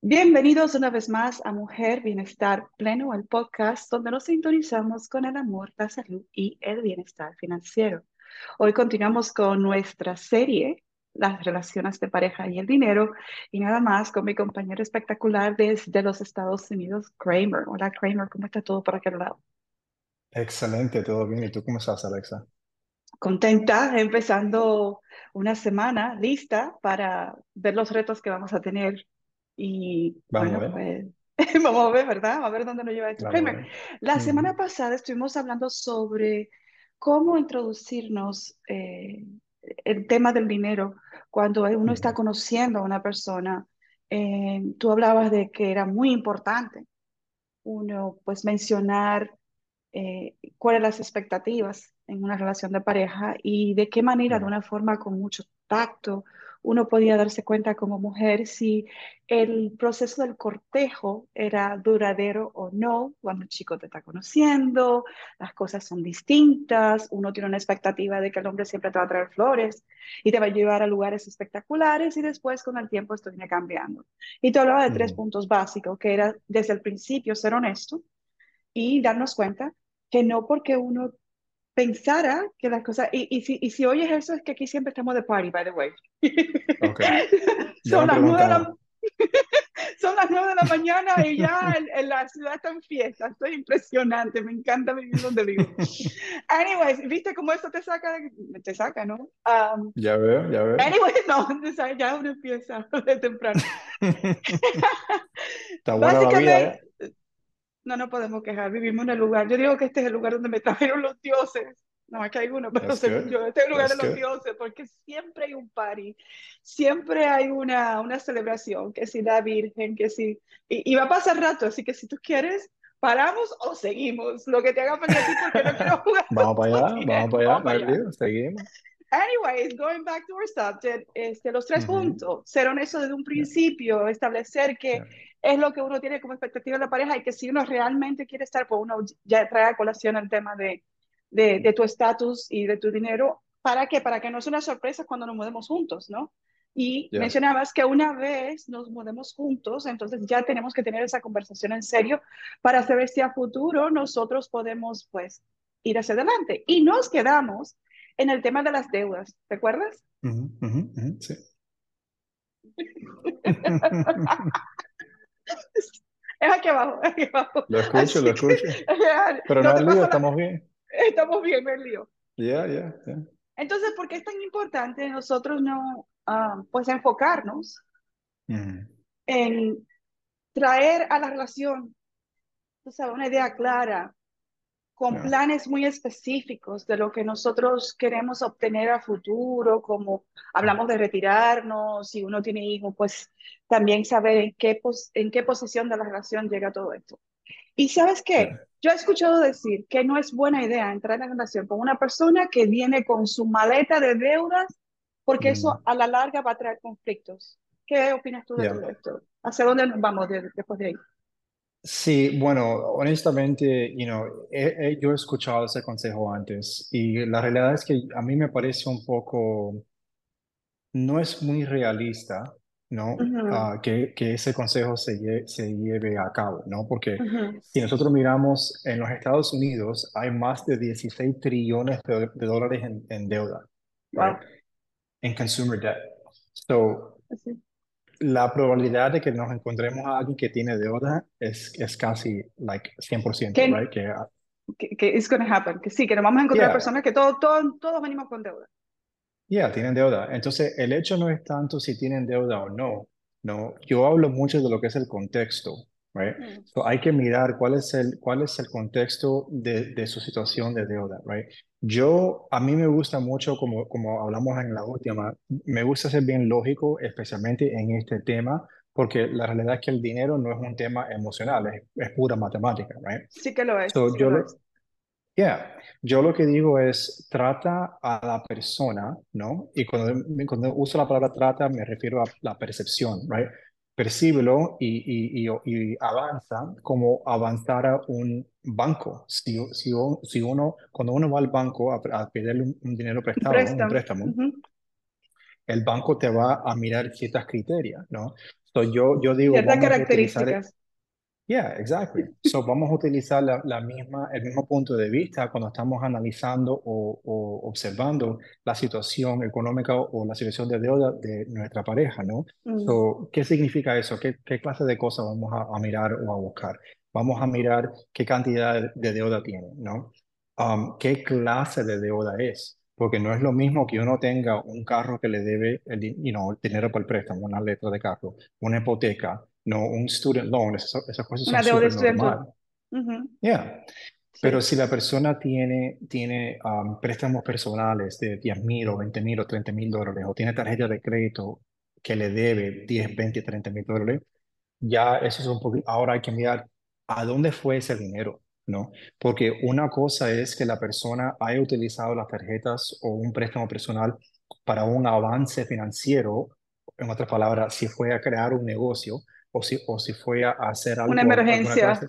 Bienvenidos una vez más a Mujer Bienestar Pleno, el podcast donde nos sintonizamos con el amor, la salud y el bienestar financiero. Hoy continuamos con nuestra serie, las relaciones de pareja y el dinero, y nada más con mi compañero espectacular desde los Estados Unidos, Kramer. Hola Kramer, ¿cómo está todo por aquel lado? Excelente, todo bien. ¿Y tú cómo estás, Alexa? Contenta, empezando una semana lista para ver los retos que vamos a tener y Vamos a bueno, ver, pues vamos a ver, ¿verdad? A ver dónde nos lleva esto. a ver. la semana Ujú, pasada estuvimos hablando sobre cómo introducirnos eh, el tema del dinero cuando uno está conociendo a una persona. Eh, tú hablabas de que era muy importante uno, pues, mencionar eh, cuáles las expectativas en una relación de pareja y de qué manera, de una forma con mucho tacto, uno podía darse cuenta como mujer si el proceso del cortejo era duradero o no, cuando el chico te está conociendo, las cosas son distintas, uno tiene una expectativa de que el hombre siempre te va a traer flores y te va a llevar a lugares espectaculares y después con el tiempo esto viene cambiando. Y te hablaba de tres ujú. puntos básicos, que era desde el principio ser honesto, y darnos cuenta que no porque uno pensara que las cosas, y, y, si, y si oyes eso es que aquí siempre estamos de party, by the way. Ok, ya Son las nueve de la, son las nueve de la mañana y ya en, en la ciudad está en fiesta. Esto es impresionante, me encanta vivir donde vivo. Anyways, ¿viste cómo eso te saca? Te saca, ¿no? Um, Ya veo, ya veo. anyways, no, ya uno empieza de temprano. Está buena la vida, ¿eh? No nos podemos quejar, vivimos en el lugar. Yo digo que este es el lugar donde me trajeron los dioses. No, aquí hay uno, pero según yo, este es el lugar de That's los good. dioses, porque siempre hay un party, siempre hay una, una celebración, que si la Virgen, que si... Y, y va a pasar rato, así que si tú quieres, paramos o seguimos. Lo que te haga feliz a ti, porque no quiero jugar Vamos para allá, vamos para allá, Vamos allá. seguimos. Anyways, going back to our subject, este, los tres Ujú, puntos. Ser honesto desde un yeah, principio, establecer que yeah, es lo que uno tiene como expectativa de la pareja y que si uno realmente quiere estar, pues uno ya trae a colación el tema de, de, de tu estatus y de tu dinero. ¿Para qué? Para que no sea una sorpresa cuando nos mudemos juntos, ¿no? Y yeah. mencionabas que una vez nos mudemos juntos, entonces ya tenemos que tener esa conversación en serio para saber si a futuro nosotros podemos, pues, ir hacia adelante. Y nos quedamos en el tema de las deudas, ¿te acuerdas? Ujú, sí. Es aquí abajo, es aquí abajo. Lo escucho, lo que escucho. Pero no no lío, estamos bien. Estamos bien, me lío. Yeah, yeah, yeah. Entonces, ¿por qué es tan importante nosotros no, ah, pues, enfocarnos en traer a la relación, tú sabes, una idea clara, con yeah, planes muy específicos de lo que nosotros queremos obtener a futuro, como hablamos de retirarnos, si uno tiene hijos, pues también saber en qué, pos en qué posición de la relación llega todo esto. Y sabes qué, yo he escuchado decir que no es buena idea entrar en una relación con una persona que viene con su maleta de deudas, porque eso a la larga va a traer conflictos. ¿Qué opinas tú de yeah. todo esto? ¿Hacia dónde nos vamos de- después de ahí? Sí, bueno, honestamente, you know, he- he- yo he escuchado ese consejo antes y la realidad es que a mí me parece un poco, no es muy realista, ¿no? Ujú, Ah, que, que ese consejo se, lle- se lleve a cabo, ¿no? Porque ujú. si nosotros miramos en los Estados Unidos, hay más de 16 trillones de, de dólares en, en deuda, right? Wow. En consumer debt. So, Así. La probabilidad de que nos encontremos a alguien que tiene deuda es, es casi, like, 100%, Que, right? Que, que, que it's gonna happen, que sí, que nos vamos a encontrar yeah, personas que todos, todos, todos venimos con deuda. yeah, tienen deuda. Entonces, el hecho no es tanto si tienen deuda o no, no. Yo hablo mucho de lo que es el contexto, right? Mm, So, hay que mirar cuál es el, cuál es el contexto de, de su situación de deuda, right? Yo, a mí me gusta mucho, como, como hablamos en la última, me gusta ser bien lógico, especialmente en este tema, porque la realidad es que el dinero no es un tema emocional, es, es pura matemática, right? Sí que lo es, So, sí yo lo, es. Yeah, yo lo que digo es trata a la persona, ¿no? Y cuando, cuando uso la palabra trata me refiero a la percepción, ¿right? Percíbelo y, y, y, y avanza como avanzara un banco. Si, si, si uno, cuando uno va al banco a, a pedirle un, un dinero prestado, un préstamo. préstamo, Ujú, el banco te va a mirar ciertos criterios, ¿no? So yo, yo digo, Ciertas características. Yeah, exactly. So vamos a utilizar la, la misma, el mismo punto de vista cuando estamos analizando o, o observando la situación económica o la situación de deuda de nuestra pareja, ¿no? Mm. So, ¿qué significa eso? ¿Qué, qué clase de cosas vamos a, a mirar o a buscar? Vamos a mirar qué cantidad de deuda tiene, ¿no? Um, ¿Qué clase de deuda es? Porque no es lo mismo que uno tenga un carro que le debe el, you know, el dinero por el préstamo, una letra de carro, una hipoteca, no un student loan, esas, esas cosas Una son súper estudiantil. normal. Ujú, Yeah. sí. Pero si la persona tiene, tiene um, préstamos personales de 10 mil o 20 mil o 30 mil dólares o tiene tarjeta de crédito que le debe 10, 20, 30 mil dólares, ya eso es un poquito, ahora hay que mirar a dónde fue ese dinero, ¿no? Porque una cosa es que la persona haya utilizado las tarjetas o un préstamo personal para un avance financiero, en otras palabras, si fue a crear un negocio o si, o si fue a hacer algo, Una emergencia.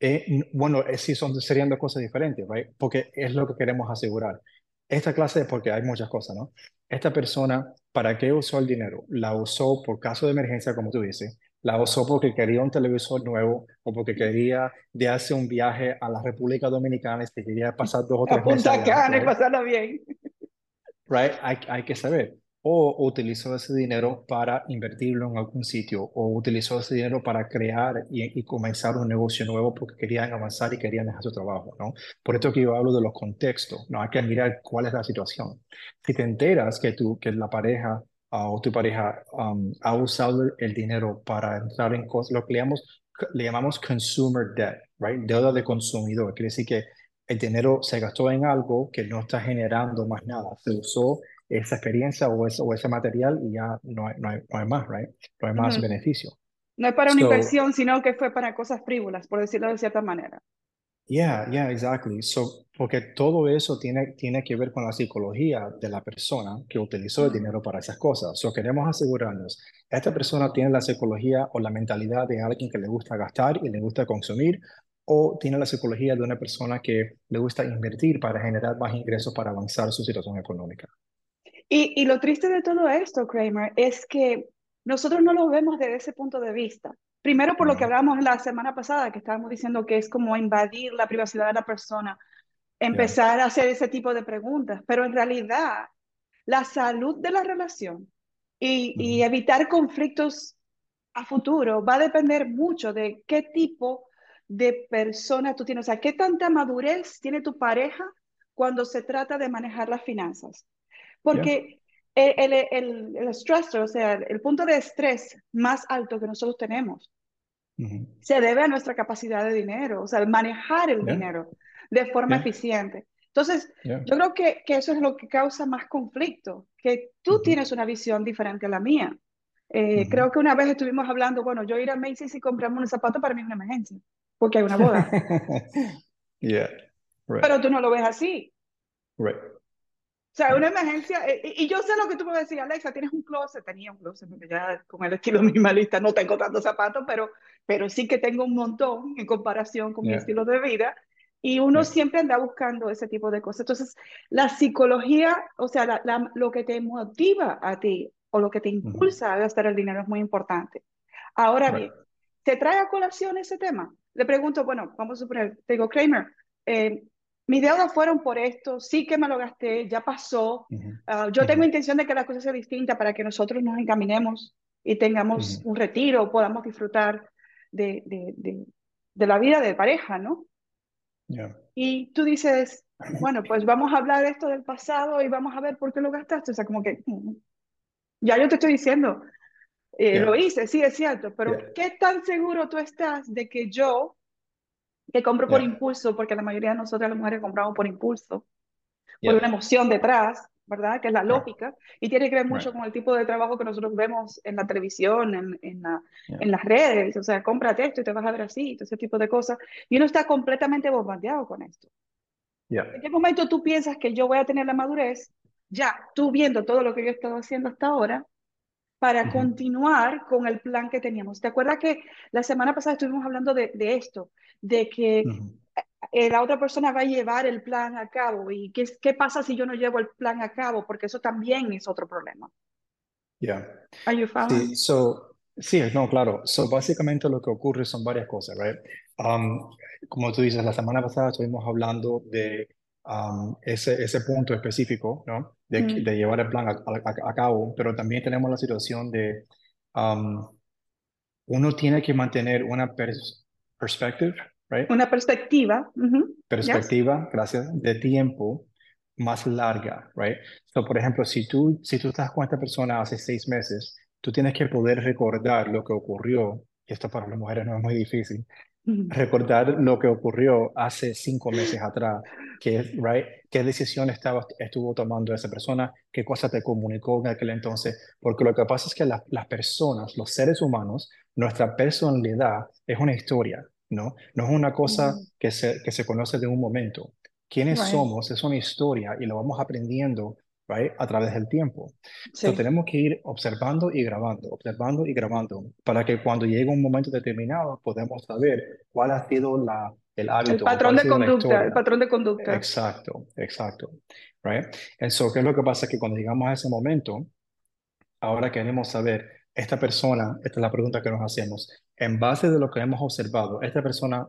Eh, bueno, eh, sí son, serían dos cosas diferentes, right? Porque es lo que queremos asegurar. Esta clase, porque hay muchas cosas, ¿no? Esta persona, ¿para qué usó el dinero? La usó por caso de emergencia, como tú dices. La usó porque quería un televisor nuevo o porque quería de hacer un viaje a la República Dominicana y se quería pasar dos o A tres meses Punta allá, Cana y right? pasarla bien. right? Hay, hay que saber. O utilizó ese dinero para invertirlo en algún sitio, o utilizó ese dinero para crear y, comenzar un negocio nuevo porque querían avanzar y querían dejar su trabajo, ¿no? Por esto que yo hablo de los contextos, ¿no? Hay que mirar cuál es la situación. Si te enteras que, tú, que la pareja ah, o tu pareja um, ha usado el dinero para entrar en cosas, lo que le llamamos, le llamamos consumer debt, right? Deuda de consumidor. Quiere decir que el dinero se gastó en algo que no está generando más nada. Se usó esa experiencia o ese, o ese material y ya no hay, no hay, no hay más, right? No hay más beneficio. No es para una So, inversión, sino que fue para cosas frívolas, por decirlo de cierta manera. yeah, yeah, exactly. So, porque todo eso tiene, tiene que ver con la psicología de la persona que utilizó el dinero para esas cosas. So, queremos asegurarnos, esta persona tiene la psicología o la mentalidad de alguien que le gusta gastar y le gusta consumir, o tiene la psicología de una persona que le gusta invertir para generar más ingresos para avanzar su situación económica. Y, y lo triste de todo esto, Kramer, es que nosotros no lo vemos desde ese punto de vista. Primero por lo que Ujú. hablábamos la semana pasada, que estábamos diciendo que es como invadir la privacidad de la persona, Yeah. empezar a hacer ese tipo de preguntas, pero en realidad la salud de la relación y, y evitar conflictos a futuro va a depender mucho de qué tipo de persona tú tienes, o sea, qué tanta madurez tiene tu pareja cuando se trata de manejar las finanzas. Porque el, el, el, el stressor, o sea, el punto de estrés más alto que nosotros tenemos se debe a nuestra capacidad de dinero, o sea, el manejar el Yeah. dinero de forma Yeah. eficiente. Entonces, yo creo que, que eso es lo que causa más conflicto, que tú tienes una visión diferente a la mía. Eh. Creo que una vez estuvimos hablando, bueno, yo ir a Macy's y comprarme un zapato para mí es una emergencia, porque hay una boda, yeah. Right. pero tú no lo ves así. Right. O sea, una emergencia, eh, y, y yo sé lo que tú me decías, Alexa, tienes un closet, tenía un closet, porque ya con el estilo minimalista no tengo tantos zapatos, pero, pero sí que tengo un montón en comparación con mi Yeah. estilo de vida, y uno Yeah. siempre anda buscando ese tipo de cosas. Entonces, la psicología, o sea, la- la- lo que te motiva a ti o lo que te impulsa a gastar el dinero es muy importante. Ahora bien, ¿te trae a colación ese tema? Le pregunto, bueno, vamos a suponer, te digo, Kramer, eh, mis deudas fueron por esto, sí que me lo gasté, ya pasó. Ah, yo tengo intención de que las cosas sean distintas para que nosotros nos encaminemos y tengamos un retiro, podamos disfrutar de, de, de, de la vida de pareja, ¿no? Yeah. Y tú dices, bueno, pues vamos a hablar esto del pasado y vamos a ver por qué lo gastaste. O sea, como que mm, ya yo te estoy diciendo, eh, Yeah. lo hice, sí es cierto, pero Yeah. ¿qué tan seguro tú estás de que yo, que compro por Yeah. impulso, porque la mayoría de nosotras las mujeres compramos por impulso, por Yeah. una emoción detrás, ¿verdad? Que es la lógica, y tiene que ver mucho Right. con el tipo de trabajo que nosotros vemos en la televisión, en, en, la- Yeah. en las redes, o sea, cómprate esto y te vas a ver así, todo ese tipo de cosas, y uno está completamente bombardeado con esto. Yeah. ¿En qué momento tú piensas que yo voy a tener la madurez, ya tú viendo todo lo que yo he estado haciendo hasta ahora, para continuar con el plan que teníamos? ¿Te acuerdas que la semana pasada estuvimos hablando de, de esto, de que eh, la otra persona va a llevar el plan a cabo y qué, qué pasa si yo no llevo el plan a cabo, porque eso también es otro problema. Yeah. Are you following? Sí, so, Sí, no, claro. So, básicamente lo que ocurre son varias cosas, right? Um, como tú dices, la semana pasada estuvimos hablando de um, ese, ese punto específico, ¿no? De, Mm. de llevar el plan a, a- a cabo, pero también tenemos la situación de um, uno tiene que mantener una pers perspective, right? Una perspectiva. Perspectiva, gracias, de tiempo más larga, right? So, por ejemplo, si tú, si tú estás con esta persona hace seis meses, tú tienes que poder recordar lo que ocurrió, y esto para las mujeres no es muy difícil. Recordar lo que ocurrió hace cinco meses atrás, qué, right, qué decisión estaba, estuvo tomando esa persona, qué cosa te comunicó en aquel entonces, porque lo que pasa es que la- las personas, los seres humanos, nuestra personalidad es una historia, ¿no? No es una cosa Mm. que se, que se conoce de un momento. Quiénes Right. somos es una historia y lo vamos aprendiendo, right, a través del tiempo. Entonces Sí. tenemos que ir observando y grabando, observando y grabando, para que cuando llegue un momento determinado podamos saber cuál ha sido la, el El hábito o patrón de conducta, el patrón de conducta. Exacto, exacto. Right? Entonces, ¿qué es lo que pasa? Que cuando llegamos a ese momento, ahora queremos saber, esta persona, esta es la pregunta que nos hacemos, en base de lo que hemos observado, esta persona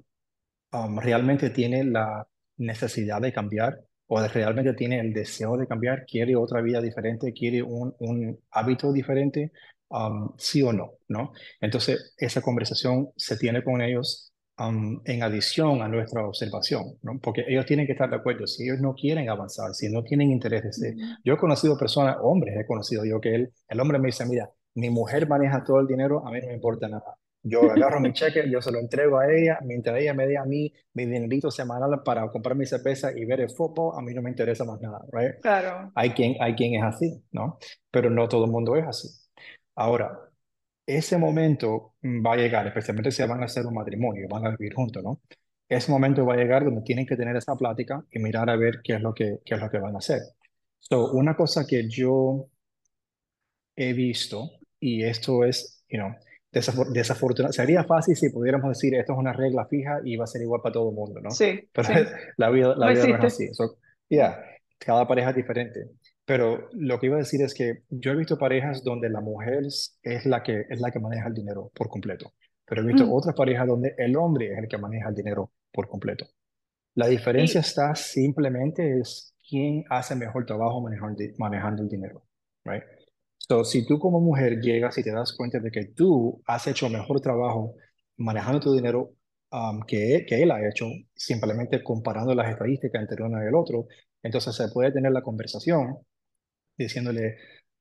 um, realmente tiene la necesidad de cambiar o realmente tiene el deseo de cambiar, quiere otra vida diferente, quiere un, un hábito diferente, um, sí o no, ¿no? Entonces, esa conversación se tiene con ellos um, en adición a nuestra observación, ¿no? Porque ellos tienen que estar de acuerdo, si ellos no quieren avanzar, si no tienen interés de. Yo he conocido personas, hombres, he conocido yo que él, el hombre me dice, mira, mi mujer maneja todo el dinero, a mí no me importa nada. Yo agarro mi cheque, yo se lo entrego a ella, mientras ella me dé a mí mi dinerito semanal para comprar mi cerveza y ver el fútbol, a mí no me interesa más nada, right? Claro. Hay quien, hay quien es así, ¿no? Pero no todo el mundo es así. Ahora, ese momento mm, va a llegar, especialmente si van a hacer un matrimonio, van a vivir juntos, ¿no? Ese momento va a llegar donde tienen que tener esa plática y mirar a ver qué es lo que, qué es lo que van a hacer. So, una cosa que yo he visto, y esto es, you know, desafor desafortunado, sería fácil si pudiéramos decir esto es una regla fija y va a ser igual para todo el mundo, ¿no? Sí, Pero sí. la vida, la No vida no es así. So, yeah, cada pareja es diferente. Pero lo que iba a decir es que yo he visto parejas donde la mujer es es la que, es la que maneja el dinero por completo. Pero he visto Mm. otras parejas donde el hombre es el que maneja el dinero por completo. La diferencia Y está simplemente es quién hace mejor trabajo manejando, manejando el dinero, right? So, si tú como mujer llegas y te das cuenta de que tú has hecho mejor trabajo manejando tu dinero um, que, que él ha hecho, simplemente comparando las estadísticas entre uno y el otro, entonces se puede tener la conversación diciéndole,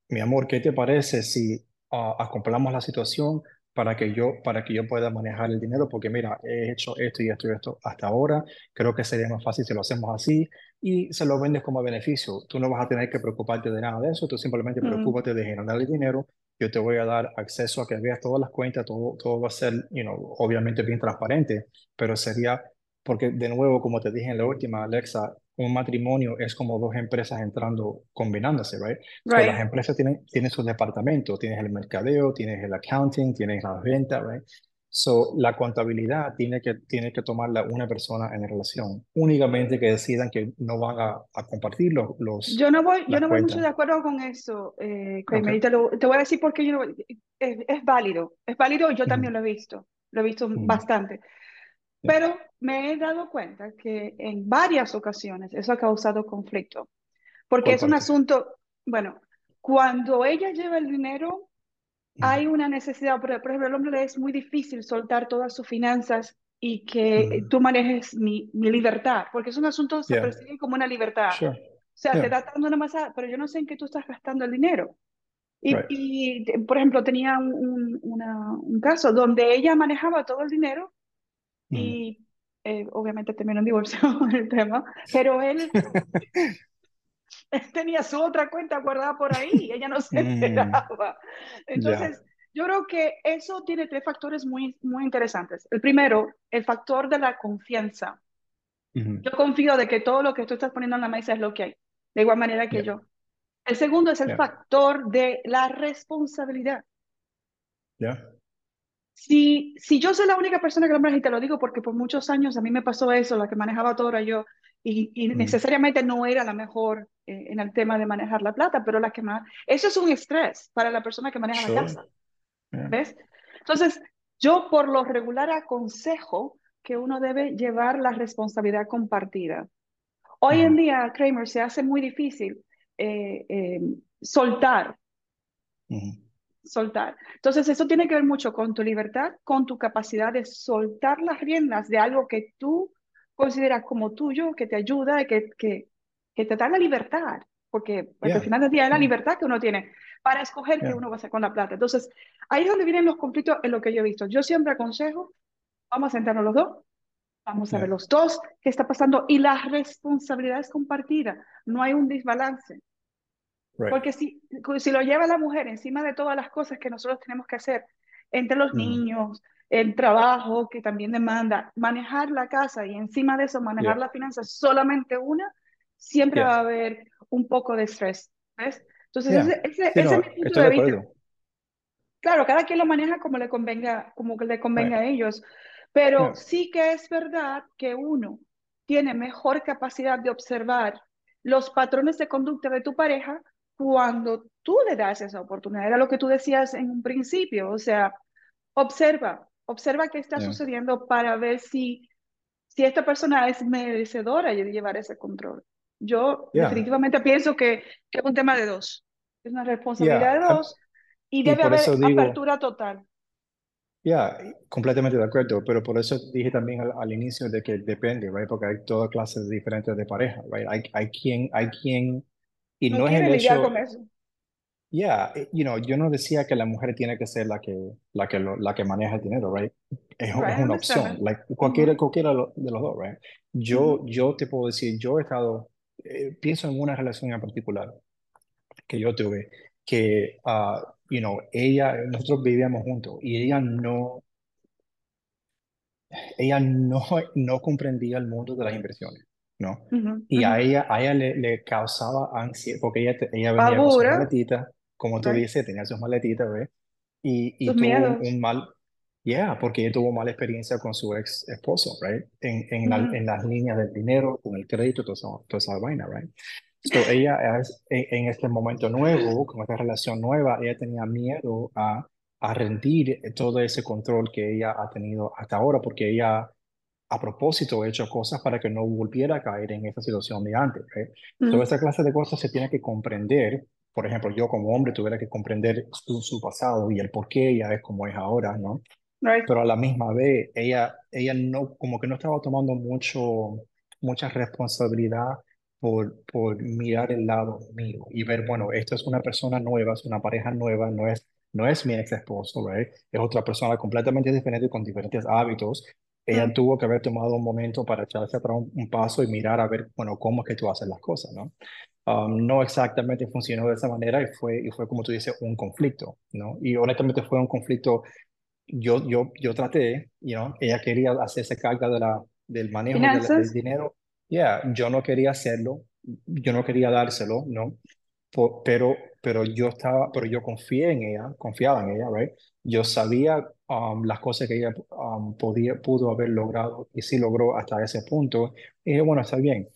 mi amor, ¿qué te parece si ah, acoplamos la situación para que yo, para que yo pueda manejar el dinero? Porque mira, he hecho esto y esto y esto hasta ahora, creo que sería más fácil si lo hacemos así y se lo vendes como beneficio. Tú no vas a tener que preocuparte de nada de eso, tú simplemente mm, preocúpate de generar el dinero. Yo te voy a dar acceso a que veas todas las cuentas, todo, todo va a ser, you know, obviamente bien transparente, pero sería, porque de nuevo, como te dije en la última, Alexa, un matrimonio es como dos empresas entrando, combinándose, right? So, las right. empresas tienen, tienen sus departamentos, tienes el mercadeo, tienes el accounting, tienes las ventas, right? So, la contabilidad tiene que, tiene que tomarla una persona en la relación, únicamente que decidan que no van a, a compartir los, Yo los, no voy, yo no voy mucho de acuerdo con eso, eh, Okay. te, lo- te voy a decir por qué yo no voy- es, es válido, es válido, yo también lo he visto, lo he visto ujú, bastante, yeah, pero me he dado cuenta que en varias ocasiones eso ha causado conflicto, porque ¿Cuál es un parte? asunto, bueno, cuando ella lleva el dinero, hay una necesidad, por, ejemplo, al hombre le es muy difícil soltar todas sus finanzas y que ujú, tú manejes mi, mi libertad, porque es un asunto, se Yeah, percibe como una libertad. sure. O sea, te Yeah, da dando una masa, pero yo no sé en qué tú estás gastando el dinero. Y, right. y te- por ejemplo, tenía un, un- una- un caso donde ella manejaba todo el dinero Ujú. y eh, obviamente terminó en divorcio el tema, pero él tenía su otra cuenta guardada por ahí y ella no se Mm, enteraba. ya, Entonces, yo creo que eso tiene tres factores muy, muy interesantes. El primero, el factor de la confianza. Yo confío de que todo lo que tú estás poniendo en la mesa es lo que hay, de igual manera que yeah, yo. El segundo es el yeah, factor de la responsabilidad. yeah, Si, si yo soy la única persona que lo maneja, y te lo digo porque por muchos años a mí me pasó eso, la que manejaba todo era yo, y, y mm, necesariamente no era la mejor eh, en el tema de manejar la plata, pero la que más... Eso es un estrés para la persona que maneja la casa, Yeah. ¿ves? Entonces, yo por lo regular aconsejo que uno debe llevar la responsabilidad compartida. Hoy en día, Kramer, se hace muy difícil eh, eh, soltar. Soltar. Entonces, eso tiene que ver mucho con tu libertad, con tu capacidad de soltar las riendas de algo que tú consideras como tuyo, que te ayuda, que, que, que te da la libertad, porque, al final del día es la libertad que uno tiene para escoger qué uno va a hacer con la plata. Entonces, ahí es donde vienen los conflictos en lo que yo he visto. Yo siempre aconsejo, vamos a sentarnos los dos, vamos a ver los dos qué está pasando y la responsabilidad es compartida, no hay un desbalance. Porque si, si lo lleva la mujer encima de todas las cosas que nosotros tenemos que hacer, entre los niños, el trabajo que también demanda, manejar la casa y encima de eso manejar la finanza, solamente una, siempre va a haber un poco de estrés. ¿ves? Entonces, ese, es mi punto de vista. Claro, cada quien lo maneja como le convenga, como le convenga a ellos, pero sí que es verdad que uno tiene mejor capacidad de observar los patrones de conducta de tu pareja cuando tú le das esa oportunidad. Era lo que tú decías en un principio, o sea, observa, observa qué está sucediendo para ver si, si esta persona es merecedora de llevar ese control. Yo definitivamente pienso que, que, es un tema de dos. Es una responsabilidad de dos y debe haber apertura total. Ya, completamente de acuerdo, pero por eso dije también al, inicio de que depende, right? Porque hay todas clases diferentes de pareja, right? Hay, hay quien, hay quien, y no, es el hecho, con eso. Yeah, eh, you know, yo no decía que la mujer tiene que ser la que, la que, la que maneja el dinero, right? Es, una opción, like, cualquiera, cualquiera de los dos, right? Yo, yo te puedo decir, yo he estado, eh, pienso en una relación en particular que yo tuve, que, uh, you know, ella, nosotros vivíamos juntos y ella no, ella no, no comprendía el mundo de las inversiones, ¿no? y a ella, a ella le, le causaba ansiedad, porque ella, ella venía con sus maletitas, como tú dices, tenía sus maletitas, ¿ves? Y, y tuvo un, mal, yeah, porque ella tuvo mala experiencia con su ex esposo, right? En, en, en las líneas del dinero, con el crédito, toda esa, toda esa vaina, right? So, ella en, este momento nuevo, con esta relación nueva, ella tenía miedo a, a rendir todo ese control que ella ha tenido hasta ahora, porque ella a propósito ha hecho cosas para que no volviera a caer en esa situación de antes. Toda esa clase de cosas se tiene que comprender. Por ejemplo, yo como hombre tuviera que comprender su, su pasado y el por qué ella es como es ahora, ¿no? Pero a la misma vez, ella, ella no, como que no estaba tomando mucho, mucha responsabilidad por, por mirar el lado mío y ver, bueno, esto es una persona nueva, es una pareja nueva, no es, no es mi ex esposo, right? es otra persona completamente diferente con diferentes hábitos. Ella tuvo que haber tomado un momento para echarse atrás un, paso y mirar a ver, bueno, cómo es que tú haces las cosas, ¿no? Um, no exactamente funcionó de esa manera y fue, y fue como tú dices, un conflicto, ¿no? Y honestamente fue un conflicto, yo, yo, yo traté, you know, ella quería hacerse carga de la, del manejo del dinero yeah, yo no quería hacerlo, yo no quería dárselo, ¿no? pero, pero yo estaba, pero yo confié en ella, confiaba en ella, right? Yo sabía um, las cosas que ella um, podía, pudo haber logrado y sí logró hasta ese punto. Y dije, bueno, está bien.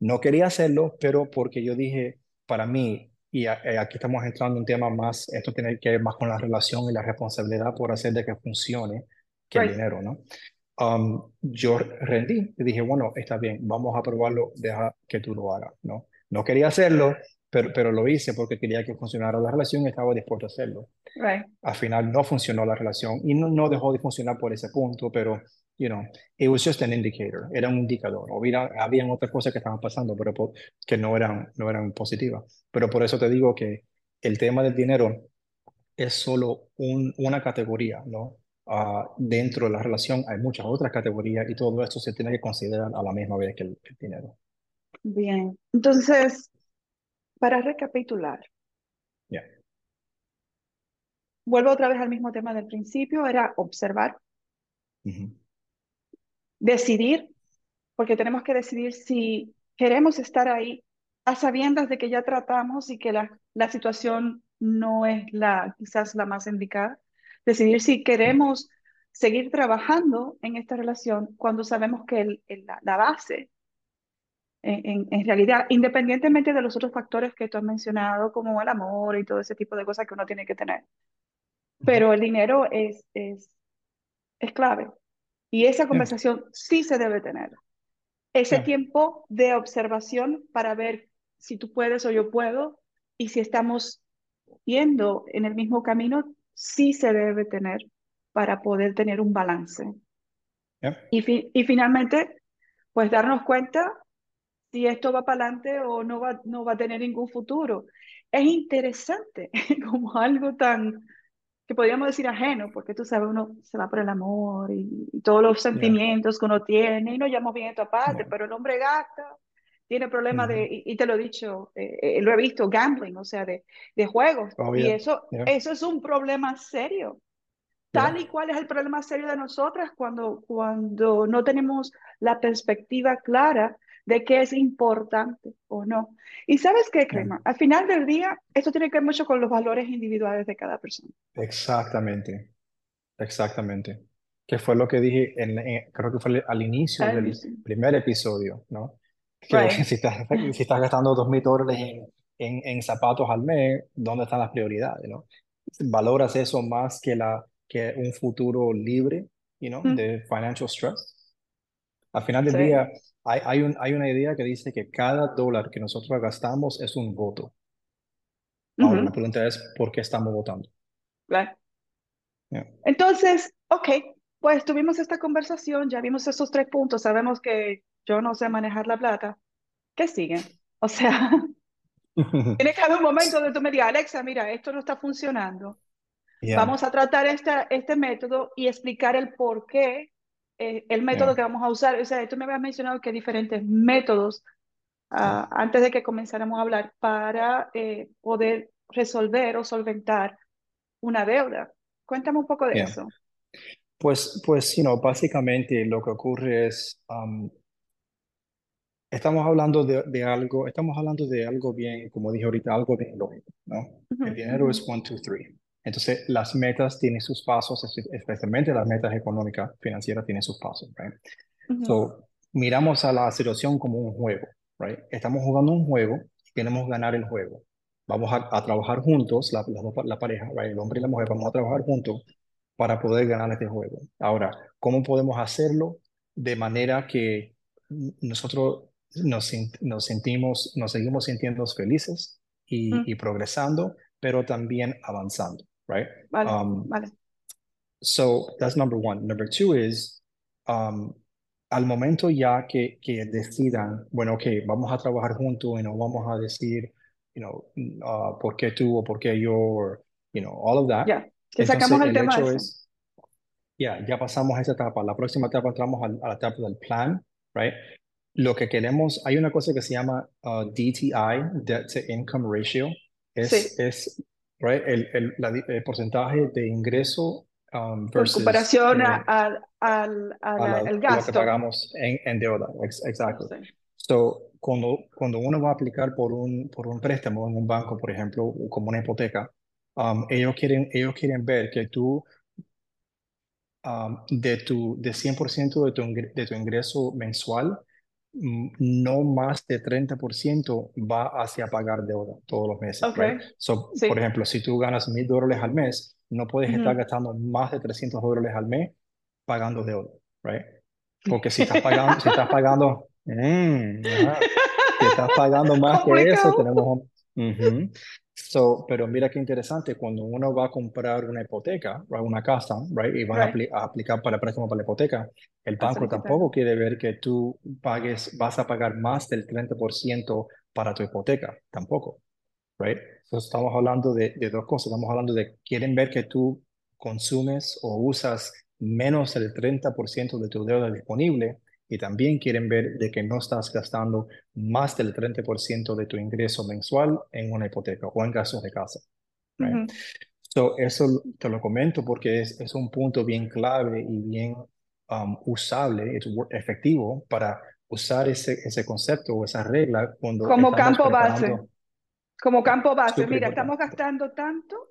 No quería hacerlo, pero porque yo dije, para mí, y eh, aquí estamos entrando en un tema más, esto tiene que ver más con la relación y la responsabilidad por hacer de que funcione que el dinero, ¿no? Um, yo rendí y dije, bueno, está bien, vamos a probarlo, deja que tú lo hagas, ¿no? No quería hacerlo, pero, pero lo hice porque quería que funcionara la relación y estaba dispuesto a hacerlo. Al final no funcionó la relación y no, no dejó de funcionar por ese punto, pero, you know, it was just an indicator, era un indicador. Había, habían otras cosas que estaban pasando, pero que no eran, no eran positivas. Pero por eso te digo que el tema del dinero es solo un, una categoría, ¿no? Ah, dentro de la relación hay muchas otras categorías y todo esto se tiene que considerar a la misma vez que el, dinero. Bien, entonces, para recapitular, vuelvo otra vez al mismo tema del principio, era observar, decidir, porque tenemos que decidir si queremos estar ahí a sabiendas de que ya tratamos y que la, la situación no es la quizás la más indicada. Decidir si queremos seguir trabajando en esta relación cuando sabemos que la, base, en, realidad, independientemente de los otros factores que tú has mencionado, como el amor y todo ese tipo de cosas que uno tiene que tener, pero el dinero es, es, es clave. Y esa conversación sí se debe tener. Ese tiempo de observación para ver si tú puedes o yo puedo y si estamos yendo en el mismo camino, sí se debe tener para poder tener un balance. yeah, Y, fi- y finalmente, pues darnos cuenta si esto va para adelante o no va, no va a tener ningún futuro. Es interesante como algo tan, que podríamos decir ajeno, porque tú sabes, uno se va por el amor y, y todos los yeah, sentimientos que uno tiene y no llamo bien esta parte, yeah. pero el hombre gasta, tiene problemas de, y, y te lo he dicho, eh, eh, lo he visto, gambling, o sea, de, de juegos, Oh, y yeah, eso, yeah, eso es un problema serio yeah, tal y cual es el problema serio de nosotras cuando, cuando no tenemos la perspectiva clara de qué es importante o no. Y sabes qué. Crema, al final del día, esto tiene que ver mucho con los valores individuales de cada persona. Exactamente, exactamente. Que fue lo que dije, en, en- creo que fue al inicio del primer episodio, ¿no? Que Right. si estás, si estás gastando dos mil dólares en, en, en zapatos al mes, ¿dónde están las prioridades, ¿no? ¿Valoras eso más que, la, que un futuro libre, you know, Mm, de financial stress? Al final del Sí, día, hay, hay, un, hay una idea que dice que cada dólar que nosotros gastamos es un voto. Ahora, la pregunta es, ¿por qué estamos votando? Yeah, Entonces, ok, pues tuvimos esta conversación, ya vimos esos tres puntos, sabemos que yo no sé manejar la plata. ¿Qué sigue? O sea, tiene que haber un momento donde tú me digas, Alexa, mira, esto no está funcionando. Yeah, Vamos a tratar esta, este método y explicar el por qué, eh, el método yeah, que vamos a usar. O sea, tú me habías mencionado que hay diferentes métodos ah, antes de que comenzáramos a hablar para eh, poder resolver o solventar una deuda. Cuéntame un poco de yeah. eso. Pues, pues, you know, básicamente lo que ocurre es, um, estamos hablando de, de algo, estamos hablando de algo bien, como dije ahorita, algo bien lógico, ¿no? Ujú, El dinero es one, two, three. Entonces, las metas tienen sus pasos, espe- especialmente las metas económicas, financieras tienen sus pasos, right? ujú, So, miramos a la situación como un juego, right? Estamos jugando un juego y queremos ganar el juego. Vamos a, a trabajar juntos, la, la, la pareja, right? El hombre y la mujer, vamos a trabajar juntos para poder ganar este juego. Ahora, ¿cómo podemos hacerlo de manera que nosotros nos, nos sentimos, nos seguimos sintiendo felices y, mm, y progresando, pero también avanzando, right? Vale, Um, vale. So that's number one. Number two is, um, al momento ya que, que decidan, bueno, ok, vamos a trabajar juntos y no vamos a decir, you know, uh, por qué tú o por qué yo, or, you know, all of that. Ya, que sacamos Entonces, el tema hecho es, ya, ya pasamos esa etapa. La próxima etapa entramos al- a, la etapa del plan, right? Lo que queremos, hay una cosa que se llama uh, DTI, Debt to Income Ratio, es, Sí, es right, el, el, la el porcentaje de ingreso um, versus comparación a- eh, al, al, a, al- la- al a lo que gasto. pagamos en, en deuda. Ex- Exacto. Sí. So, cuando, cuando uno va a aplicar por un, por un préstamo en un banco, por ejemplo, como una hipoteca, um, ellos quieren, ellos quieren ver que tú um, de tu de 100% de tu, ingre- de tu ingreso mensual, no más de 30% va hacia pagar deuda todos los meses, Ok, right? So, por sí. ejemplo, si tú ganas mil dólares al mes, no puedes estar Ujú. gastando más de 300 dólares al mes pagando deuda, right? Porque si estás pagando, si estás pagando, mm, si estás pagando más que eso, tenemos un... Ujú. So, pero mira qué interesante, cuando uno va a comprar una hipoteca, right, una casa, right, y van a, Right. apli- a aplicar para el préstamo para la hipoteca, el A banco tampoco quiere ver que tú pagues, vas a pagar más del 30% para tu hipoteca, tampoco, right? Entonces estamos hablando de, de dos cosas, estamos hablando de, quieren ver que tú consumes o usas menos del 30% de tu deuda disponible y también quieren ver de que no estás gastando más del 30% de tu ingreso mensual en una hipoteca o en gastos de casa. right? So, eso te lo comento porque es, es un punto bien clave y bien um, usable, es efectivo para usar ese, ese concepto o esa regla cuando Como campo base. Como campo base. Mira, estamos gastando tanto,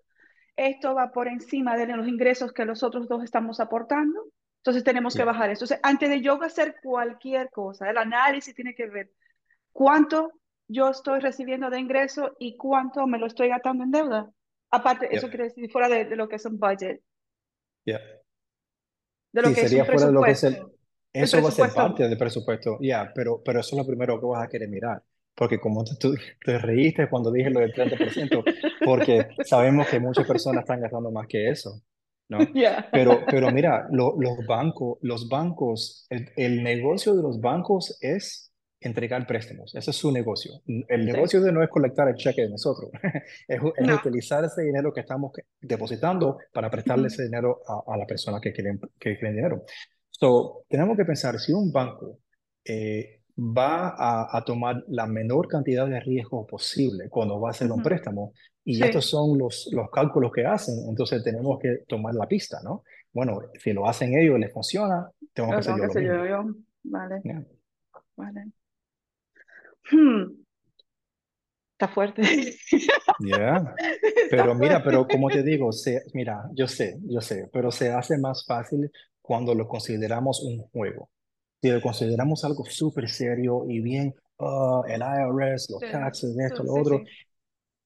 esto va por encima de los ingresos que los otros dos estamos aportando. Entonces tenemos que Yeah. bajar eso. Entonces, antes de yo hacer cualquier cosa, el análisis tiene que ver cuánto yo estoy recibiendo de ingreso y cuánto me lo estoy gastando en deuda. Aparte, Yeah. eso quiere decir fuera de, de lo que es un budget, Yeah. de lo Sí, que es un sería fuera de lo que es el, presupuesto. El eso va a ser parte del presupuesto, ya, pero, pero eso es lo primero que vas a querer mirar, porque como tú te reíste cuando dije lo del 30%, porque sabemos que muchas personas están gastando más que eso, ¿no? Yeah. Pero, pero mira, lo- los bancos, los bancos, el, el negocio de los bancos es entregar préstamos, ese es su negocio. El Sí. negocio de no es colectar el cheque de nosotros, es, es No. utilizar ese dinero que estamos depositando para prestarle ese dinero a, a la persona que quieren, que quieren dinero. So, tenemos que pensar si un banco eh, va a, a tomar la menor cantidad de riesgo posible cuando va a hacer un préstamo, y Sí. estos son los, los cálculos que hacen, entonces tenemos que tomar la pista, ¿no? Bueno, si lo hacen ellos les funciona, tengo que Lo hacer yo que lo yo, yo. Vale, Yeah. vale. Hmm. Está fuerte. Yeah. Está Pero mira, fuerte. pero como te digo, se, mira, yo sé, yo sé, pero se hace más fácil cuando lo consideramos un juego. Si lo consideramos algo súper serio y bien, ah, el IRS, los Sí, taxes, esto, sí, lo sí, otro.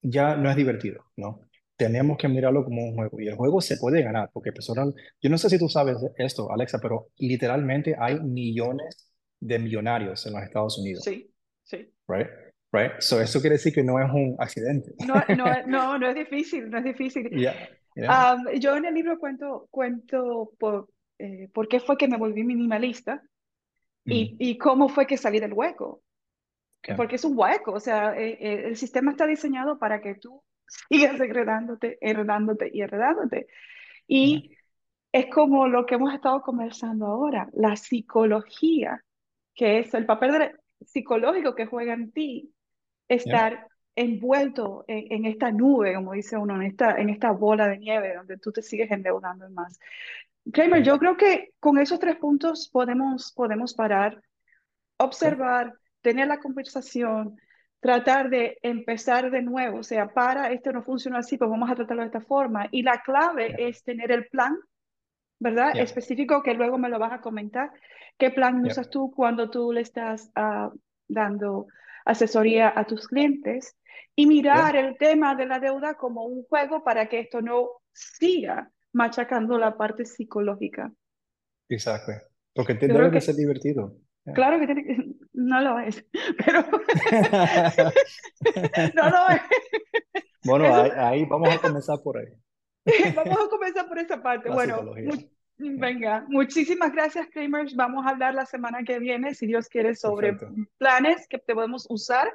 Ya no es divertido, ¿no? Tenemos que mirarlo como un juego y el juego se puede ganar, porque personal, yo no sé si tú sabes esto, Alexa, pero literalmente hay millones de millonarios en los Estados Unidos, Sí, sí. right? Right? So eso quiere decir que no es un accidente. No, no, no, no es difícil, no es difícil. Yeah, yeah, Um, yo en el libro cuento, cuento por, eh, por qué fue que me volví minimalista y, mm, y cómo fue que salí del hueco. Okay, Porque es un hueco, o sea, eh, eh, el sistema está diseñado para que tú sigas enredándote, enredándote y enredándote. yeah, Y es como lo que hemos estado conversando ahora, la psicología, que es el papel de- psicológico que juega en ti, estar envuelto en, en esta nube, como dice uno, en esta, en esta bola de nieve donde tú te sigues endeudando más. Kramer, yo creo que con esos tres puntos podemos, podemos parar, observar, tener la conversación, tratar de empezar de nuevo, o sea, para, esto no funciona así, pues vamos a tratarlo de esta forma. Y la clave yeah, es tener el plan, ¿verdad? yeah, Específico que luego me lo vas a comentar. ¿Qué plan yeah, usas tú cuando tú le estás ah, dando asesoría a tus clientes? Y mirar el tema de la deuda como un juego para que esto no siga machacando la parte psicológica. exactly. Porque te debe que, ser divertido. Claro que tiene que- no lo es, pero no lo es. Bueno, Eso, ahí, ahí vamos a comenzar por ahí, Vamos a comenzar por esa parte. la Bueno, mu- venga, muchísimas gracias, Kramers. Vamos a hablar la semana que viene, si Dios quiere, sobre perfecto. planes que podemos usar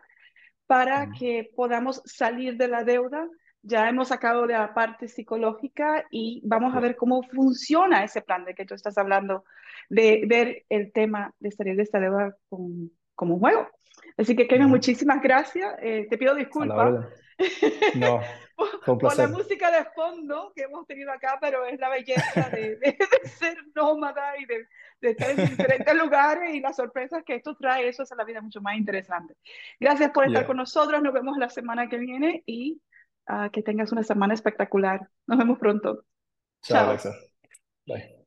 para Mm, que podamos salir de la deuda. Ya hemos sacado de la parte psicológica y vamos a ver cómo funciona ese plan de que tú estás hablando, de ver el tema de salir de esta deuda con- como un juego. Así que, Kevin, ujú, muchísimas gracias. Eh, te pido disculpas. No, por, por la música de fondo que hemos tenido acá, pero es la belleza de, de- de ser nómada y de, de estar en diferentes lugares y las sorpresas que esto trae, eso hace la vida mucho más interesante. Gracias por estar Yeah. con nosotros, nos vemos la semana que viene y que tengas una semana espectacular. Nos vemos pronto. Chao, Chao. Alexa. Bye.